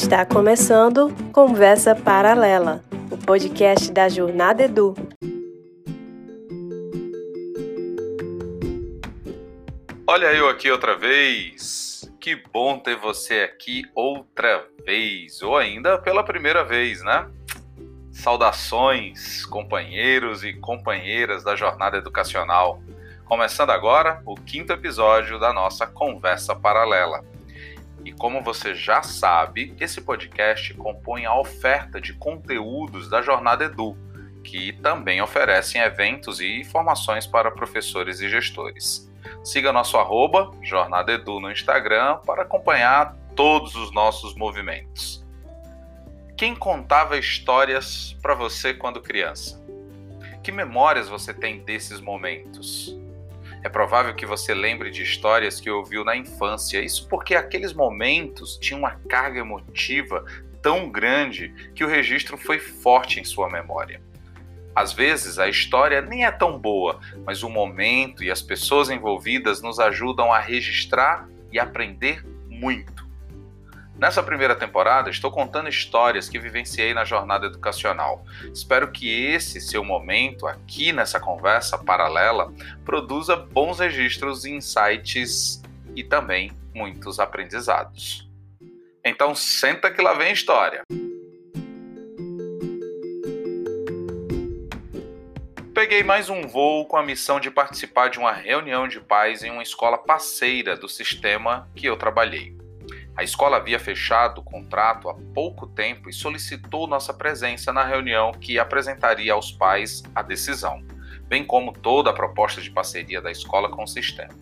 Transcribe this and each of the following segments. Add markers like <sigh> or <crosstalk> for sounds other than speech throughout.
Está começando Conversa Paralela, o podcast da Jornada Edu. Olha eu aqui outra vez. Que bom ter você aqui outra vez, ou ainda pela primeira vez, né? Saudações, companheiros e companheiras da jornada educacional. Começando agora o quinto episódio da nossa Conversa Paralela. E como você já sabe, esse podcast compõe a oferta de conteúdos da Jornada Edu, que também oferecem eventos e formações para professores e gestores. Siga nosso arroba Jornada Edu no Instagram para acompanhar todos os nossos movimentos. Quem contava histórias para você quando criança? Que memórias você tem desses momentos? É provável que você lembre de histórias que ouviu na infância, isso porque aqueles momentos tinham uma carga emotiva tão grande que o registro foi forte em sua memória. Às vezes a história nem é tão boa, mas o momento e as pessoas envolvidas nos ajudam a registrar e aprender muito. Nessa primeira temporada, estou contando histórias que vivenciei na jornada educacional. Espero que esse seu momento, aqui nessa conversa paralela, produza bons registros, insights e também muitos aprendizados. Então, senta que lá vem a história. Peguei mais um voo com a missão de participar de uma reunião de pais em uma escola parceira do sistema que eu trabalhei. A escola havia fechado o contrato há pouco tempo e solicitou nossa presença na reunião que apresentaria aos pais a decisão, bem como toda a proposta de parceria da escola com o sistema.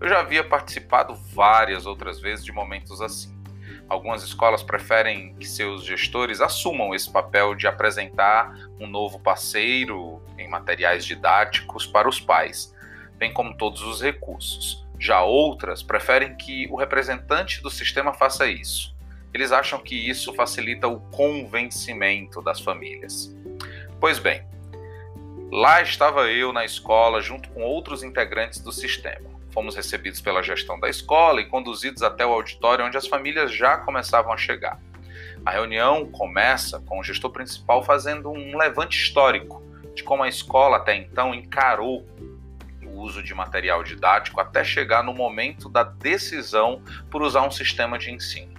Eu já havia participado várias outras vezes de momentos assim. Algumas escolas preferem que seus gestores assumam esse papel de apresentar um novo parceiro em materiais didáticos para os pais, bem como todos os recursos. Já outras preferem que o representante do sistema faça isso. Eles acham que isso facilita o convencimento das famílias. Pois bem, lá estava eu na escola junto com outros integrantes do sistema. Fomos recebidos pela gestão da escola e conduzidos até o auditório onde as famílias já começavam a chegar. A reunião começa com o gestor principal fazendo um levante histórico de como a escola até então encarou uso de material didático até chegar no momento da decisão por usar um sistema de ensino.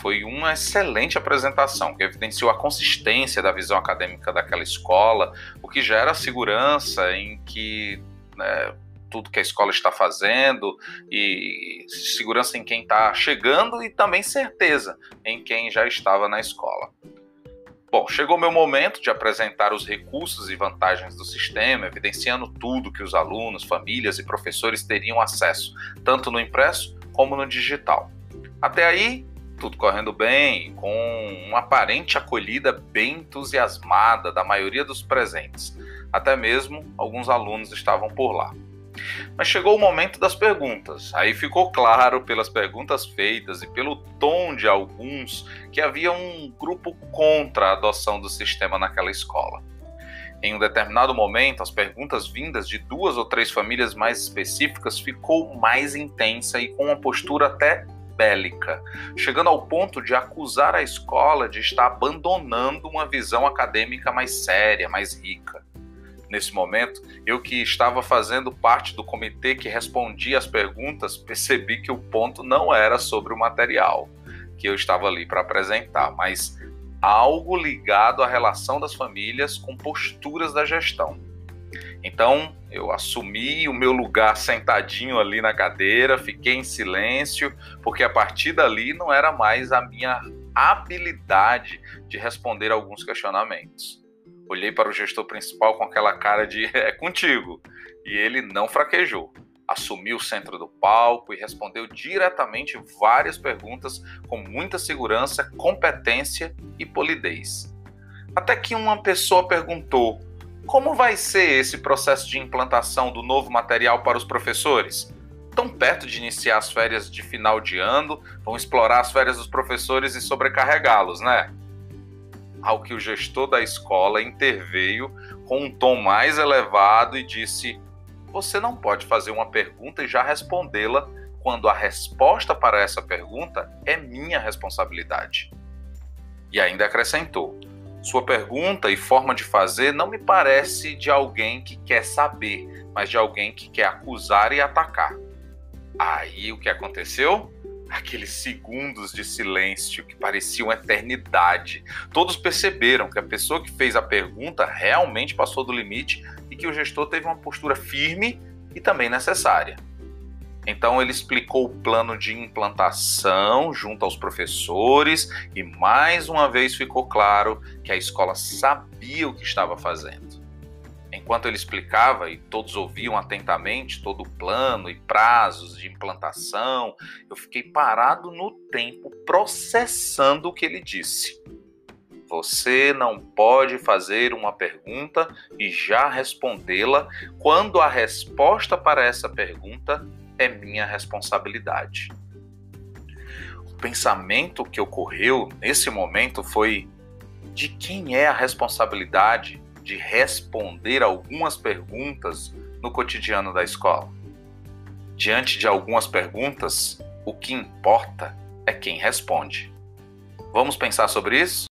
Foi uma excelente apresentação que evidenciou a consistência da visão acadêmica daquela escola, o que gera segurança em que né, tudo que a escola está fazendo e segurança em quem está chegando e também certeza em quem já estava na escola. Bom, chegou meu momento de apresentar os recursos e vantagens do sistema, evidenciando tudo que os alunos, famílias e professores teriam acesso, tanto no impresso como no digital. Até aí, tudo correndo bem, com uma aparente acolhida bem entusiasmada da maioria dos presentes. Até mesmo alguns alunos estavam por lá. Mas chegou o momento das perguntas. Aí ficou claro pelas perguntas feitas e pelo tom de alguns que havia um grupo contra a adoção do sistema naquela escola. Em um determinado momento, as perguntas vindas de duas ou três famílias mais específicas ficou mais intensa e com uma postura até bélica, chegando ao ponto de acusar a escola de estar abandonando uma visão acadêmica mais séria, mais rica nesse momento, eu que estava fazendo parte do comitê que respondia as perguntas, percebi que o ponto não era sobre o material que eu estava ali para apresentar, mas algo ligado à relação das famílias com posturas da gestão. Então, eu assumi o meu lugar sentadinho ali na cadeira, fiquei em silêncio, porque a partir dali não era mais a minha habilidade de responder alguns questionamentos. Olhei para o gestor principal com aquela cara de <laughs> é contigo. E ele não fraquejou. Assumiu o centro do palco e respondeu diretamente várias perguntas com muita segurança, competência e polidez. Até que uma pessoa perguntou: Como vai ser esse processo de implantação do novo material para os professores? Tão perto de iniciar as férias de final de ano, vão explorar as férias dos professores e sobrecarregá-los, né? Ao que o gestor da escola interveio com um tom mais elevado e disse: Você não pode fazer uma pergunta e já respondê-la quando a resposta para essa pergunta é minha responsabilidade. E ainda acrescentou: sua pergunta e forma de fazer não me parece de alguém que quer saber, mas de alguém que quer acusar e atacar. Aí o que aconteceu? Aqueles segundos de silêncio que pareciam eternidade. Todos perceberam que a pessoa que fez a pergunta realmente passou do limite e que o gestor teve uma postura firme e também necessária. Então ele explicou o plano de implantação junto aos professores e mais uma vez ficou claro que a escola sabia o que estava fazendo. Enquanto ele explicava e todos ouviam atentamente todo o plano e prazos de implantação, eu fiquei parado no tempo processando o que ele disse. Você não pode fazer uma pergunta e já respondê-la quando a resposta para essa pergunta é minha responsabilidade. O pensamento que ocorreu nesse momento foi: de quem é a responsabilidade de responder algumas perguntas no cotidiano da escola? Diante de algumas perguntas, o que importa é quem responde. Vamos pensar sobre isso?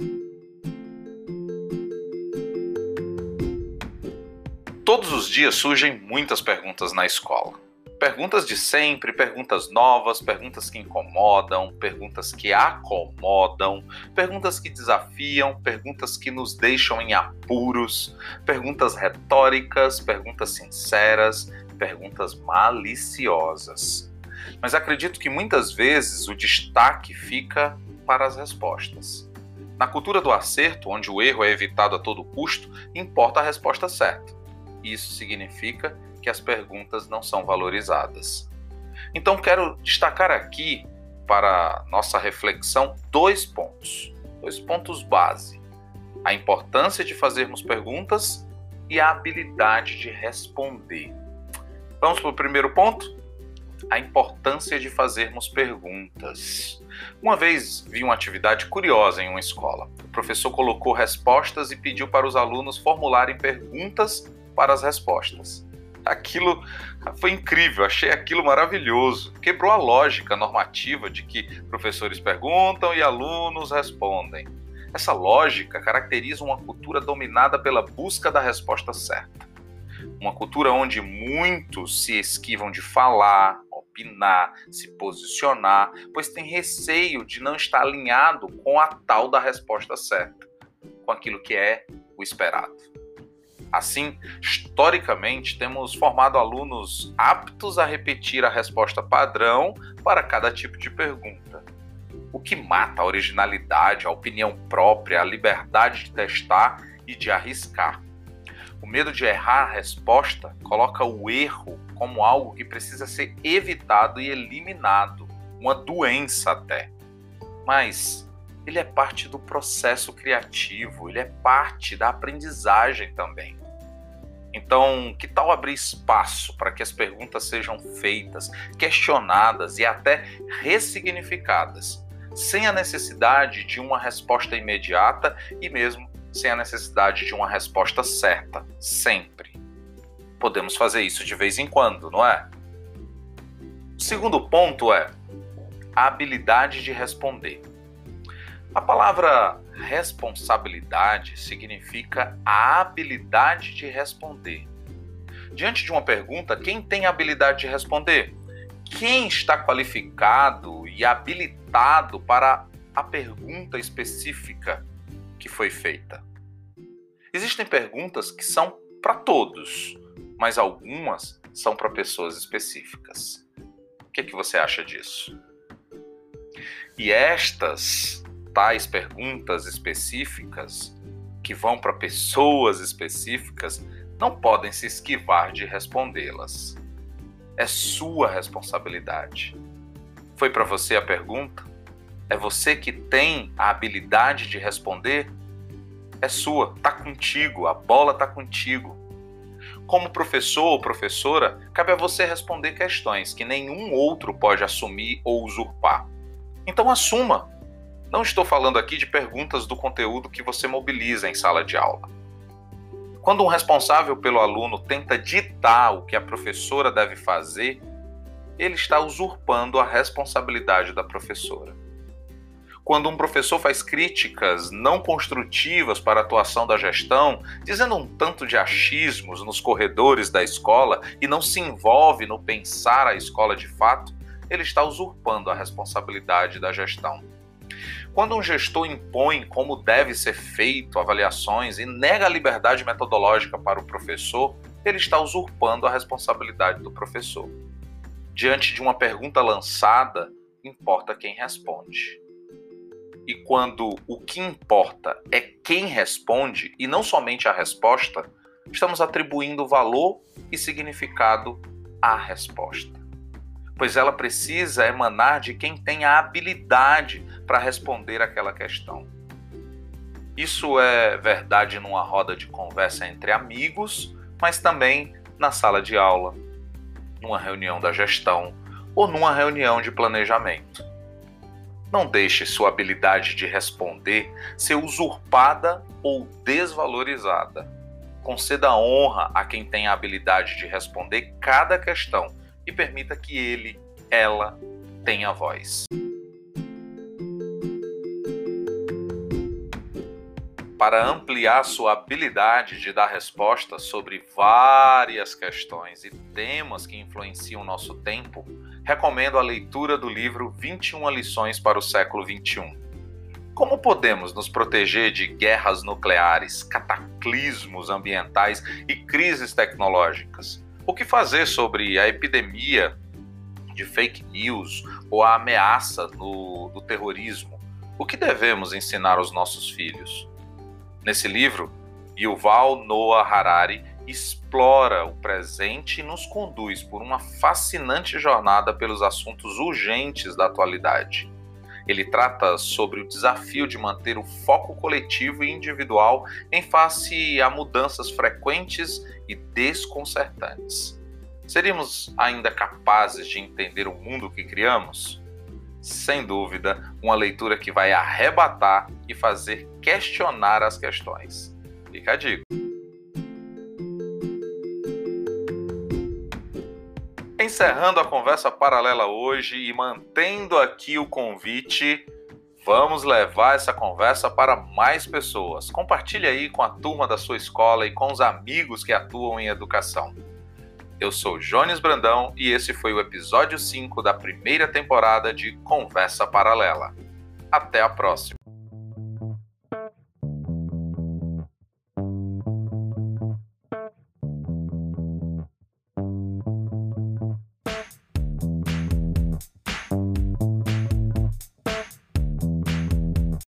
Todos os dias surgem muitas perguntas na escola. Perguntas de sempre, perguntas novas, perguntas que incomodam, perguntas que acomodam, perguntas que desafiam, perguntas que nos deixam em apuros, perguntas retóricas, perguntas sinceras, perguntas maliciosas. Mas acredito que muitas vezes o destaque fica para as respostas. Na cultura do acerto, onde o erro é evitado a todo custo, importa a resposta certa. Isso significa que as perguntas não são valorizadas. Então, quero destacar aqui para nossa reflexão dois pontos, dois pontos base: a importância de fazermos perguntas e a habilidade de responder. Vamos para o primeiro ponto? A importância de fazermos perguntas. Uma vez vi uma atividade curiosa em uma escola. O professor colocou respostas e pediu para os alunos formularem perguntas para as respostas aquilo foi incrível, achei aquilo maravilhoso. Quebrou a lógica normativa de que professores perguntam e alunos respondem. Essa lógica caracteriza uma cultura dominada pela busca da resposta certa. Uma cultura onde muitos se esquivam de falar, opinar, se posicionar, pois tem receio de não estar alinhado com a tal da resposta certa, com aquilo que é o esperado. Assim, historicamente, temos formado alunos aptos a repetir a resposta padrão para cada tipo de pergunta. O que mata a originalidade, a opinião própria, a liberdade de testar e de arriscar. O medo de errar a resposta coloca o erro como algo que precisa ser evitado e eliminado, uma doença até. Mas ele é parte do processo criativo, ele é parte da aprendizagem também. Então, que tal abrir espaço para que as perguntas sejam feitas, questionadas e até ressignificadas, sem a necessidade de uma resposta imediata e mesmo sem a necessidade de uma resposta certa, sempre. Podemos fazer isso de vez em quando, não é? O segundo ponto é a habilidade de responder. A palavra responsabilidade significa a habilidade de responder. Diante de uma pergunta, quem tem a habilidade de responder? Quem está qualificado e habilitado para a pergunta específica que foi feita? Existem perguntas que são para todos, mas algumas são para pessoas específicas. O que, é que você acha disso? E estas tais perguntas específicas que vão para pessoas específicas não podem se esquivar de respondê-las. É sua responsabilidade. Foi para você a pergunta? É você que tem a habilidade de responder? É sua, tá contigo, a bola tá contigo. Como professor ou professora, cabe a você responder questões que nenhum outro pode assumir ou usurpar. Então assuma, não estou falando aqui de perguntas do conteúdo que você mobiliza em sala de aula. Quando um responsável pelo aluno tenta ditar o que a professora deve fazer, ele está usurpando a responsabilidade da professora. Quando um professor faz críticas não construtivas para a atuação da gestão, dizendo um tanto de achismos nos corredores da escola e não se envolve no pensar a escola de fato, ele está usurpando a responsabilidade da gestão. Quando um gestor impõe como deve ser feito avaliações e nega a liberdade metodológica para o professor, ele está usurpando a responsabilidade do professor. Diante de uma pergunta lançada, importa quem responde. E quando o que importa é quem responde e não somente a resposta, estamos atribuindo valor e significado à resposta. Pois ela precisa emanar de quem tem a habilidade para responder aquela questão. Isso é verdade numa roda de conversa entre amigos, mas também na sala de aula, numa reunião da gestão ou numa reunião de planejamento. Não deixe sua habilidade de responder ser usurpada ou desvalorizada. Conceda honra a quem tem a habilidade de responder cada questão e permita que ele, ela, tenha voz. Para ampliar sua habilidade de dar respostas sobre várias questões e temas que influenciam o nosso tempo, recomendo a leitura do livro 21 lições para o século 21. Como podemos nos proteger de guerras nucleares, cataclismos ambientais e crises tecnológicas? O que fazer sobre a epidemia de fake news ou a ameaça do, do terrorismo? O que devemos ensinar aos nossos filhos? Nesse livro, Yuval Noah Harari explora o presente e nos conduz por uma fascinante jornada pelos assuntos urgentes da atualidade. Ele trata sobre o desafio de manter o foco coletivo e individual em face a mudanças frequentes e desconcertantes. Seríamos ainda capazes de entender o mundo que criamos? Sem dúvida, uma leitura que vai arrebatar e fazer questionar as questões. Fica a dica. Encerrando a conversa paralela hoje e mantendo aqui o convite, vamos levar essa conversa para mais pessoas. Compartilhe aí com a turma da sua escola e com os amigos que atuam em educação. Eu sou Jones Brandão e esse foi o episódio 5 da primeira temporada de Conversa Paralela. Até a próxima!